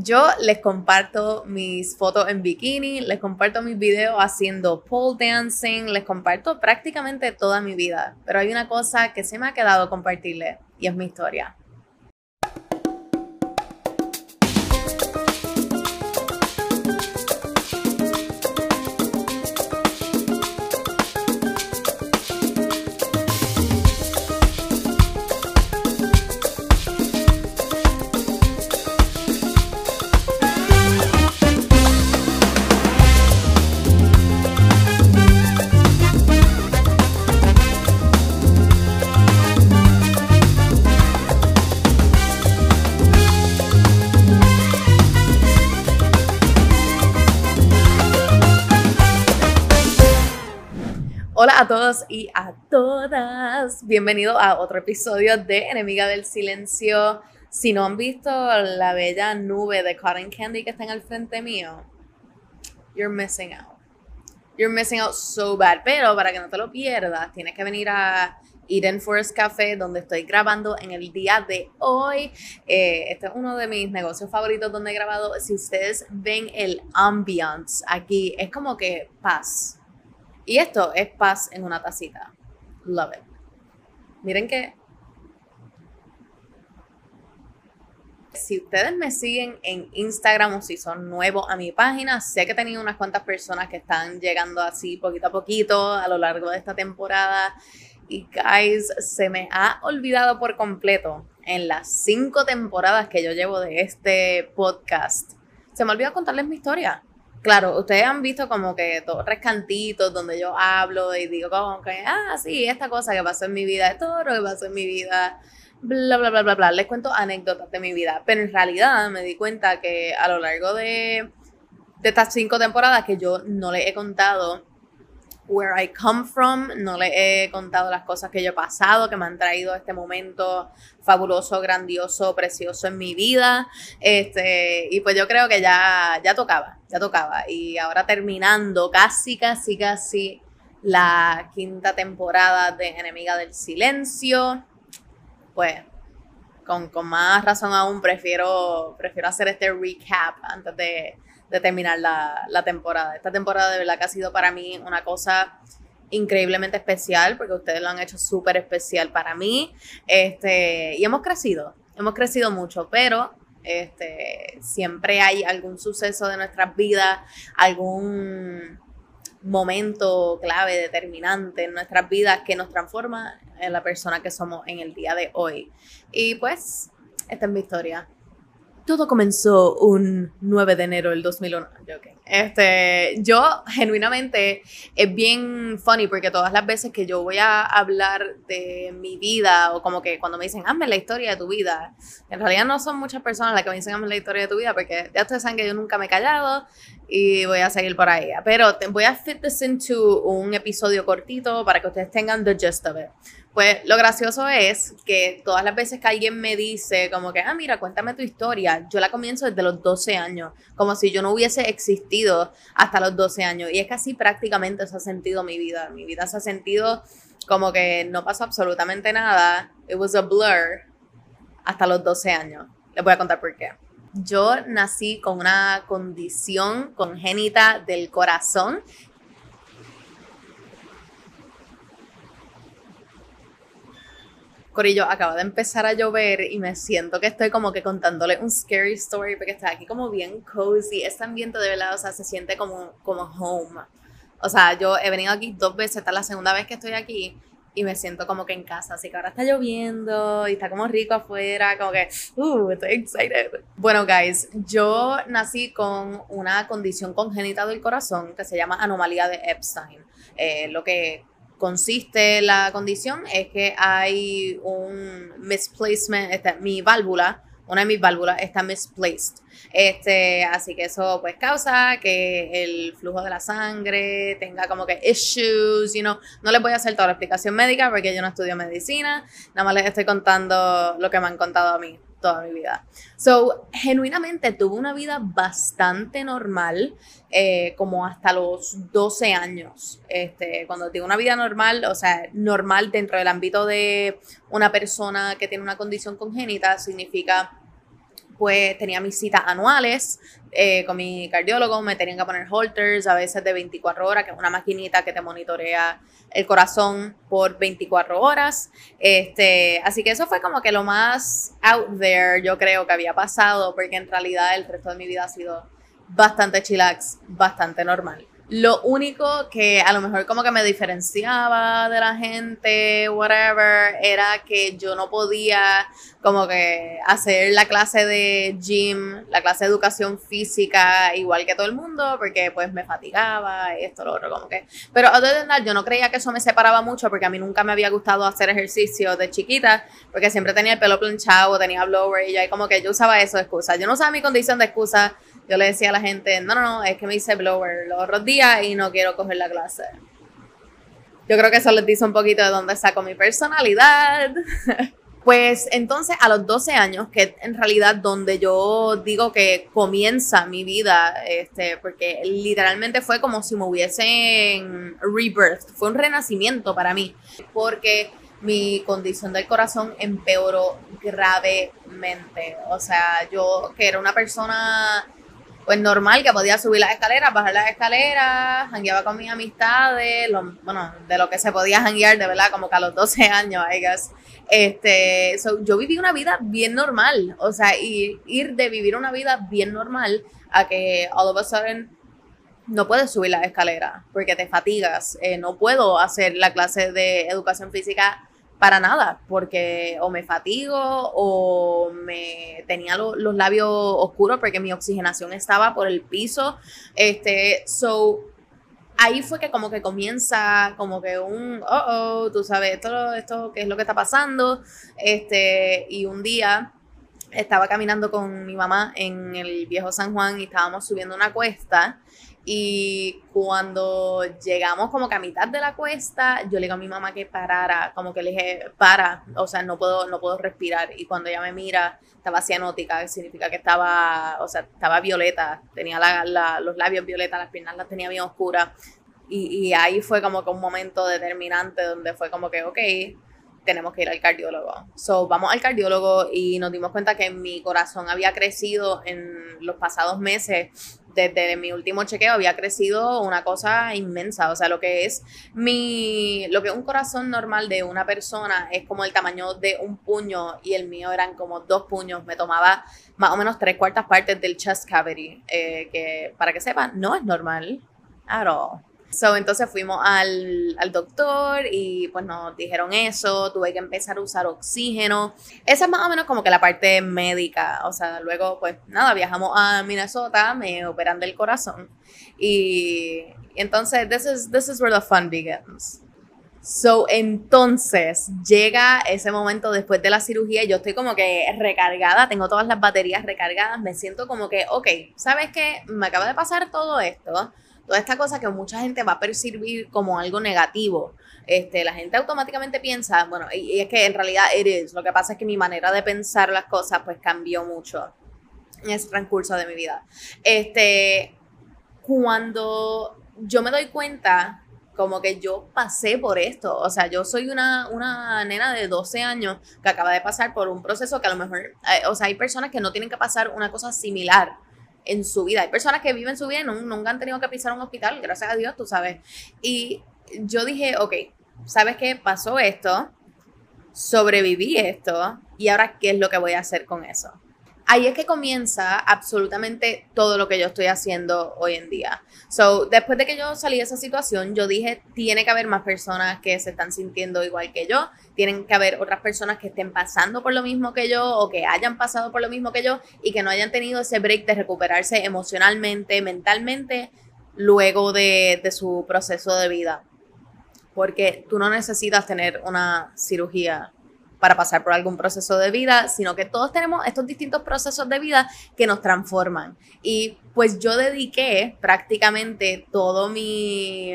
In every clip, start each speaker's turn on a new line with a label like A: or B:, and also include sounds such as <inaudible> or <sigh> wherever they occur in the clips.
A: Yo les comparto mis fotos en bikini, les comparto mis videos haciendo pole dancing, les comparto prácticamente toda mi vida. Pero hay una cosa que se me ha quedado compartirles y es mi historia. A todos y a todas. Bienvenido a otro episodio de Enemiga del Silencio. Si no han visto la bella nube de cotton candy que está en el frente mío, you're missing out. You're missing out so bad. Pero para que no te lo pierdas, tienes que venir a Eden Forest Café, donde estoy grabando en el día de hoy. Eh, este es uno de mis negocios favoritos donde he grabado. Si ustedes ven el ambiance aquí, es como que paz y esto es paz en una tacita. Love it. Miren que si ustedes me siguen en Instagram o si son nuevos a mi página, sé que he tenido unas cuantas personas que están llegando así poquito a poquito a lo largo de esta temporada. Y guys, se me ha olvidado por completo en las cinco temporadas que yo llevo de este podcast. Se me olvidó contarles mi historia. Claro, ustedes han visto como que todos rescantitos donde yo hablo y digo como que, ah, sí, esta cosa que pasó en mi vida, esto lo que pasó en mi vida, bla, bla, bla, bla, bla. Les cuento anécdotas de mi vida. Pero en realidad me di cuenta que a lo largo de estas cinco temporadas que yo no les he contado where I come from, no le he contado las cosas que yo he pasado, que me han traído este momento fabuloso, grandioso, precioso en mi vida. Este, y pues yo creo que ya, ya tocaba, ya tocaba. Y ahora terminando casi, casi, casi la quinta temporada de Enemiga del Silencio, pues con, con más razón aún prefiero, prefiero hacer este recap antes de terminar la, temporada. Esta temporada de verdad que ha sido para mí una cosa increíblemente especial porque ustedes lo han hecho súper especial para mí. Este, y hemos crecido, hemos crecido mucho, pero este, siempre hay algún suceso de nuestras vidas, algún momento clave, determinante en nuestras vidas que nos transforma en la persona que somos en el día de hoy. Y pues, esta es mi historia. Todo comenzó un 9 de enero del 2001. Este, yo genuinamente es bien funny porque todas las veces que yo voy a hablar de mi vida o como que cuando me dicen, hazme la historia de tu vida, en realidad no son muchas personas las que me dicen, hazme la historia de tu vida porque ya ustedes saben que yo nunca me he callado y voy a seguir por ahí. Pero voy a fit this into un episodio cortito para que ustedes tengan the gist of it. Pues lo gracioso es que todas las veces que alguien me dice como que, ah, mira, cuéntame tu historia, yo la comienzo desde los 12 años, como si yo no hubiese existido hasta los 12 años. Y es que prácticamente se ha sentido mi vida. Mi vida se ha sentido como que no pasó absolutamente nada. It was a blur hasta los 12 años. Les voy a contar por qué. Yo nací con una condición congénita del corazón Corillo, acaba de empezar a llover y me siento que estoy como que contándole un scary story porque está aquí como bien cozy. Este ambiente de verdad, o sea, se siente como, como home. O sea, yo he venido aquí dos veces, esta es la segunda vez que estoy aquí y me siento como que en casa. Así que ahora está lloviendo y está como rico afuera, como que, uh, estoy excited. Bueno, guys, yo nací con una condición congénita del corazón que se llama anomalía de Epstein. Eh, lo que consiste la condición es que hay un misplacement, mi válvula, una de mis válvulas está misplaced. Este, así que eso pues causa que el flujo de la sangre tenga como que issues, you know. No les voy a hacer toda la explicación médica porque yo no estudio medicina, nada más les estoy contando lo que me han contado a mí toda mi vida. So, genuinamente tuve una vida bastante normal, eh, como hasta los 12 años. Este, cuando digo una vida normal, o sea, normal dentro del ámbito de una persona que tiene una condición congénita, significa pues tenía mis citas anuales eh, con mi cardiólogo, me tenían que poner holters a veces de 24 horas, que es una maquinita que te monitorea el corazón por 24 horas. Este, así que eso fue como que lo más out there, yo creo que había pasado, porque en realidad el resto de mi vida ha sido bastante chillax, bastante normal. Lo único que a lo mejor como que me diferenciaba de la gente, whatever, era que yo no podía como que hacer la clase de gym, la clase de educación física igual que todo el mundo, porque pues me fatigaba, esto, lo otro, como que. Pero other than yo no creía que eso me separaba mucho, porque a mí nunca me había gustado hacer ejercicio de chiquita, porque siempre tenía el pelo planchado, tenía blower, y ya como que yo usaba eso de excusa. Yo no usaba mi condición de excusa yo le decía a la gente, no, no, no, es que me hice blower los otros días y no quiero coger la clase. Yo creo que eso les dice un poquito de dónde saco mi personalidad. <laughs> Pues entonces a los 12 años, que en realidad donde yo digo que comienza mi vida, este, porque literalmente fue como si me hubiesen rebirth, fue un renacimiento para mí, porque mi condición del corazón empeoró gravemente. O sea, yo que era una persona pues normal, que podía subir las escaleras, bajar las escaleras, jangueaba con mis amistades, bueno, de lo que se podía janguear, de verdad, como que a los 12 <laughs> años, I guess. Este, yo viví una vida bien normal, o sea, ir de vivir una vida bien normal a que all of a sudden no puedes subir las escaleras porque te fatigas. Eh, no puedo hacer la clase de educación física para nada, porque o me fatigo o me tenía los labios oscuros porque mi oxigenación estaba por el piso. Este, so ahí fue que como que comienza como que un, oh, oh, tú sabes, esto, esto, qué es lo que está pasando. Este, y un día estaba caminando con mi mamá en el viejo San Juan y estábamos subiendo una cuesta y cuando llegamos como que a mitad de la cuesta, yo le digo a mi mamá que parara, como que le dije, para, o sea, no puedo, no puedo respirar. Y cuando ella me mira, estaba cianótica, que significa que estaba, o sea, estaba violeta, tenía los labios violetas, las piernas las tenía bien oscuras. Y, y ahí fue como que un momento determinante donde fue como que, ok, tenemos que ir al cardiólogo. So, vamos al cardiólogo y nos dimos cuenta que mi corazón había crecido en los pasados meses desde mi último chequeo había crecido una cosa inmensa. O sea, lo que es mi, lo que un corazón normal de una persona es como el tamaño de un puño y el mío eran como dos puños. Me tomaba más o menos tres cuartas partes del chest cavity, eh, que para que sepan, no es normal at all. So, entonces fuimos al, al, doctor y pues nos dijeron eso, tuve que empezar a usar oxígeno. Esa es más o menos como que la parte médica. O sea, luego pues nada, viajamos a Minnesota, me operan del corazón. Y, entonces, this is, this is where the fun begins. So, entonces llega ese momento después de la cirugía, yo estoy como que recargada, tengo todas las baterías recargadas, me siento como que, ok, ¿sabes qué? Me acaba de pasar todo esto toda esta cosa que mucha gente va a percibir como algo negativo. Este, la gente automáticamente piensa, bueno, y, es que en realidad eres, lo que pasa es que mi manera de pensar las cosas pues cambió mucho en ese transcurso de mi vida. Este, cuando yo me doy cuenta como que yo pasé por esto. O sea, yo soy una, una nena de 12 años que acaba de pasar por un proceso que a lo mejor, eh, o sea, hay personas que no tienen que pasar una cosa similar en su vida. Hay personas que viven su vida y nunca han tenido que pisar un hospital, gracias a Dios, tú sabes. Y yo dije, ok, ¿sabes qué? Pasó esto, sobreviví esto, y ahora, ¿qué es lo que voy a hacer con eso? ahí es que comienza absolutamente todo lo que yo estoy haciendo hoy en día. So, después de que yo salí de esa situación, yo dije, tiene que haber más personas que se están sintiendo igual que yo, tienen que haber otras personas que estén pasando por lo mismo que yo o que hayan pasado por lo mismo que yo y que no hayan tenido ese break de recuperarse emocionalmente, mentalmente, luego de, de su proceso de vida. Porque tú no necesitas tener una cirugía para pasar por algún proceso de vida, sino que todos tenemos estos distintos procesos de vida que nos transforman. Y pues yo dediqué prácticamente todo mi,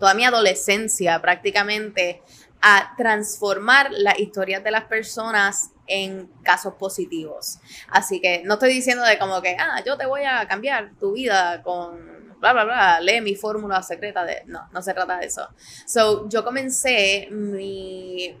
A: toda mi adolescencia prácticamente a transformar las historias de las personas en casos positivos. Así que no estoy diciendo de como que, ah, yo te voy a cambiar tu vida con bla, bla, bla, lee mi fórmula secreta de... No, no se trata de eso. So, yo comencé mi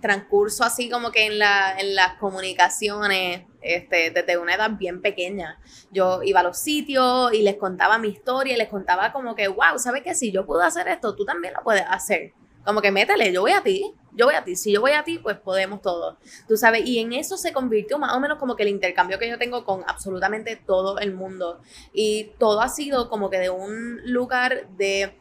A: transcurso así como que en, la, en las comunicaciones, este, desde una edad bien pequeña. Yo iba a los sitios y les contaba mi historia y les contaba como que, wow, ¿sabes qué? Si yo puedo hacer esto, tú también lo puedes hacer. Como que métele, yo voy a ti, yo voy a ti. Si yo voy a ti, pues podemos todos. Tú sabes, y en eso se convirtió más o menos como que el intercambio que yo tengo con absolutamente todo el mundo. Y todo ha sido como que de un lugar de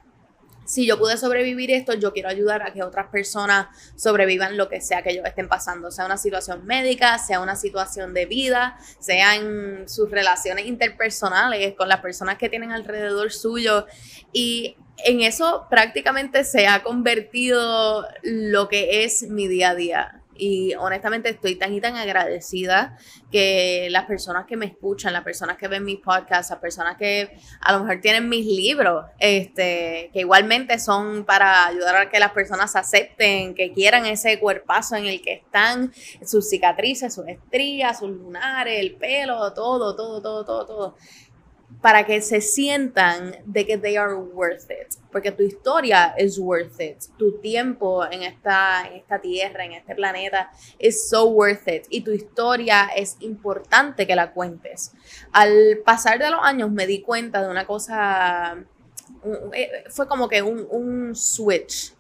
A: si yo pude sobrevivir esto, yo quiero ayudar a que otras personas sobrevivan lo que sea que ellos estén pasando, sea una situación médica, sea una situación de vida, sean sus relaciones interpersonales con las personas que tienen alrededor suyo. Y en eso prácticamente se ha convertido lo que es mi día a día y honestamente estoy tan y tan agradecida que las personas que me escuchan, las personas que ven mis podcasts, las personas que a lo mejor tienen mis libros, este, que igualmente son para ayudar a que las personas acepten, que quieran ese cuerpazo en el que están, sus cicatrices, sus estrías, sus lunares, el pelo, todo, todo, todo, todo, todo para que se sientan de que they are worth it, porque tu historia es worth it, tu tiempo en esta, en esta tierra, en este planeta, es so worth it y tu historia es importante que la cuentes. Al pasar de los años me di cuenta de una cosa, eh, fue como que un, un switch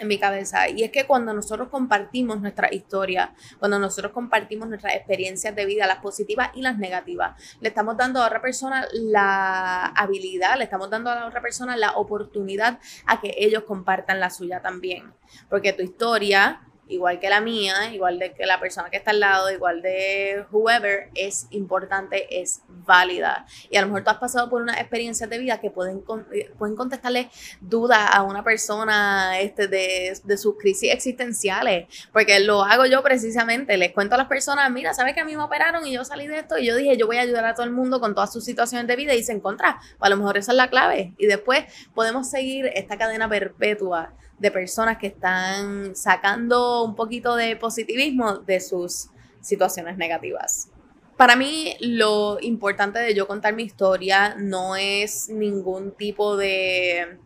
A: en mi cabeza. Y es que cuando nosotros compartimos nuestra historia, cuando nosotros compartimos nuestras experiencias de vida, las positivas y las negativas, le estamos dando a otra persona la habilidad, le estamos dando a la otra persona la oportunidad a que ellos compartan la suya también. Porque tu historia igual que la mía, igual de que la persona que está al lado, igual de whoever, es importante, es válida. Y a lo mejor tú has pasado por unas experiencias de vida que pueden, pueden contestarle dudas a una persona este, de, de sus crisis existenciales, porque lo hago yo precisamente, les cuento a las personas, mira, sabes que a mí me operaron y yo salí de esto y yo dije, yo voy a ayudar a todo el mundo con todas sus situaciones de vida y se encuentra, a lo mejor esa es la clave. Y después podemos seguir esta cadena perpetua de personas que están sacando un poquito de positivismo de sus situaciones negativas. Para mí lo importante de yo contar mi historia no es ningún tipo de...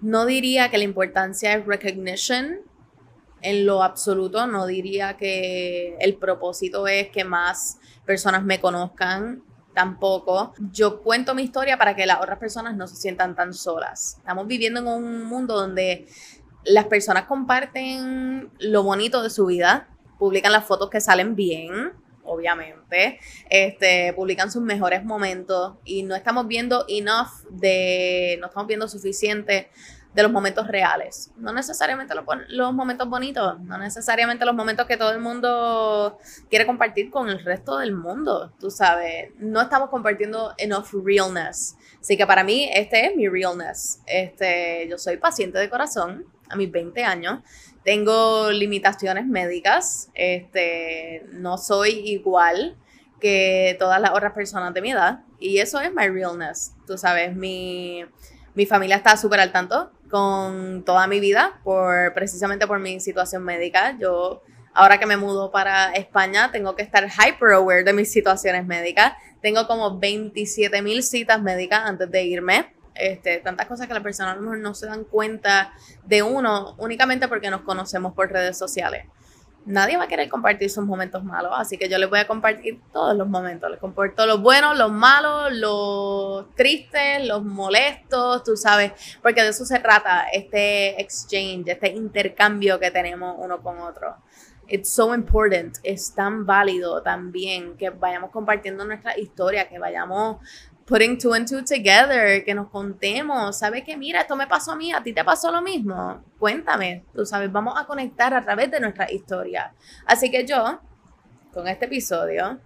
A: No diría que la importancia es recognition en lo absoluto, no diría que el propósito es que más personas me conozcan tampoco. Yo cuento mi historia para que las otras personas no se sientan tan solas. Estamos viviendo en un mundo donde las personas comparten lo bonito de su vida, publican las fotos que salen bien, obviamente, este, publican sus mejores momentos y no estamos viendo enough de, no estamos viendo suficiente de los momentos reales. No necesariamente los, momentos bonitos, no necesariamente los momentos que todo el mundo quiere compartir con el resto del mundo, tú sabes. No estamos compartiendo enough realness. Así que para mí este es mi realness. Este, yo soy paciente de corazón a mis 20 años. Tengo limitaciones médicas. Este, no soy igual que todas las otras personas de mi edad. Y eso es my realness. Tú sabes, mi, mi familia está súper al tanto con toda mi vida, por, precisamente por mi situación médica. Yo, ahora que me mudo para España, tengo que estar hyper aware de mis situaciones médicas. Tengo como 27 mil citas médicas antes de irme. Este, tantas cosas que las personas no se dan cuenta de uno únicamente porque nos conocemos por redes sociales nadie va a querer compartir sus momentos malos, así que yo les voy a compartir todos los momentos. Les comparto los buenos, los malos, los tristes, los molestos, tú sabes, porque de eso se trata este exchange, este intercambio que tenemos uno con otro. It's so important, es tan válido también que vayamos compartiendo nuestra historia, que vayamos putting two and two together, que nos contemos, ¿sabes qué? Mira, esto me pasó a mí, a ti te pasó lo mismo. Cuéntame, tú sabes, vamos a conectar a través de nuestra historia. Así que yo, con este episodio,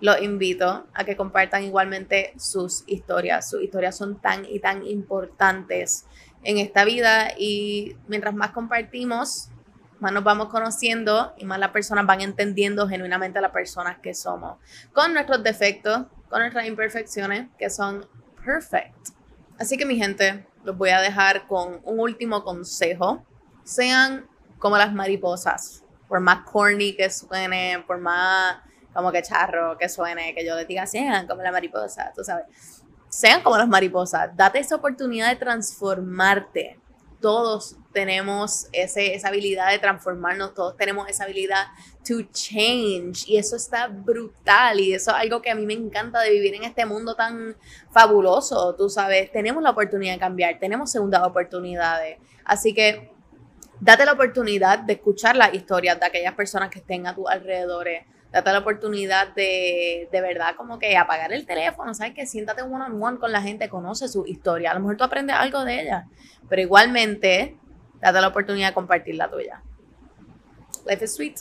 A: los invito a que compartan igualmente sus historias. Sus historias son tan y tan importantes en esta vida y mientras más compartimos, más nos vamos conociendo y más las personas van entendiendo genuinamente las personas que somos, con nuestros defectos, con nuestras imperfecciones, que son perfect. Así que mi gente, los voy a dejar con un último consejo. Sean como las mariposas, por más corny que suene, por más como que charro que suene, que yo les diga, sean como la mariposa, tú sabes. Sean como las mariposas, date esa oportunidad de transformarte todos tenemos ese, esa habilidad de transformarnos, todos tenemos esa habilidad to change y eso está brutal y eso es algo que a mí me encanta de vivir en este mundo tan fabuloso, tú sabes, tenemos la oportunidad de cambiar, tenemos segundas oportunidades, así que date la oportunidad de escuchar las historias de aquellas personas que estén a tus alrededores, date la oportunidad de, de verdad, como que apagar el teléfono, ¿sabes? Que siéntate one on one con la gente, conoce su historia. A lo mejor tú aprendes algo de ella, pero igualmente, date la oportunidad de compartir la tuya. Life is sweet.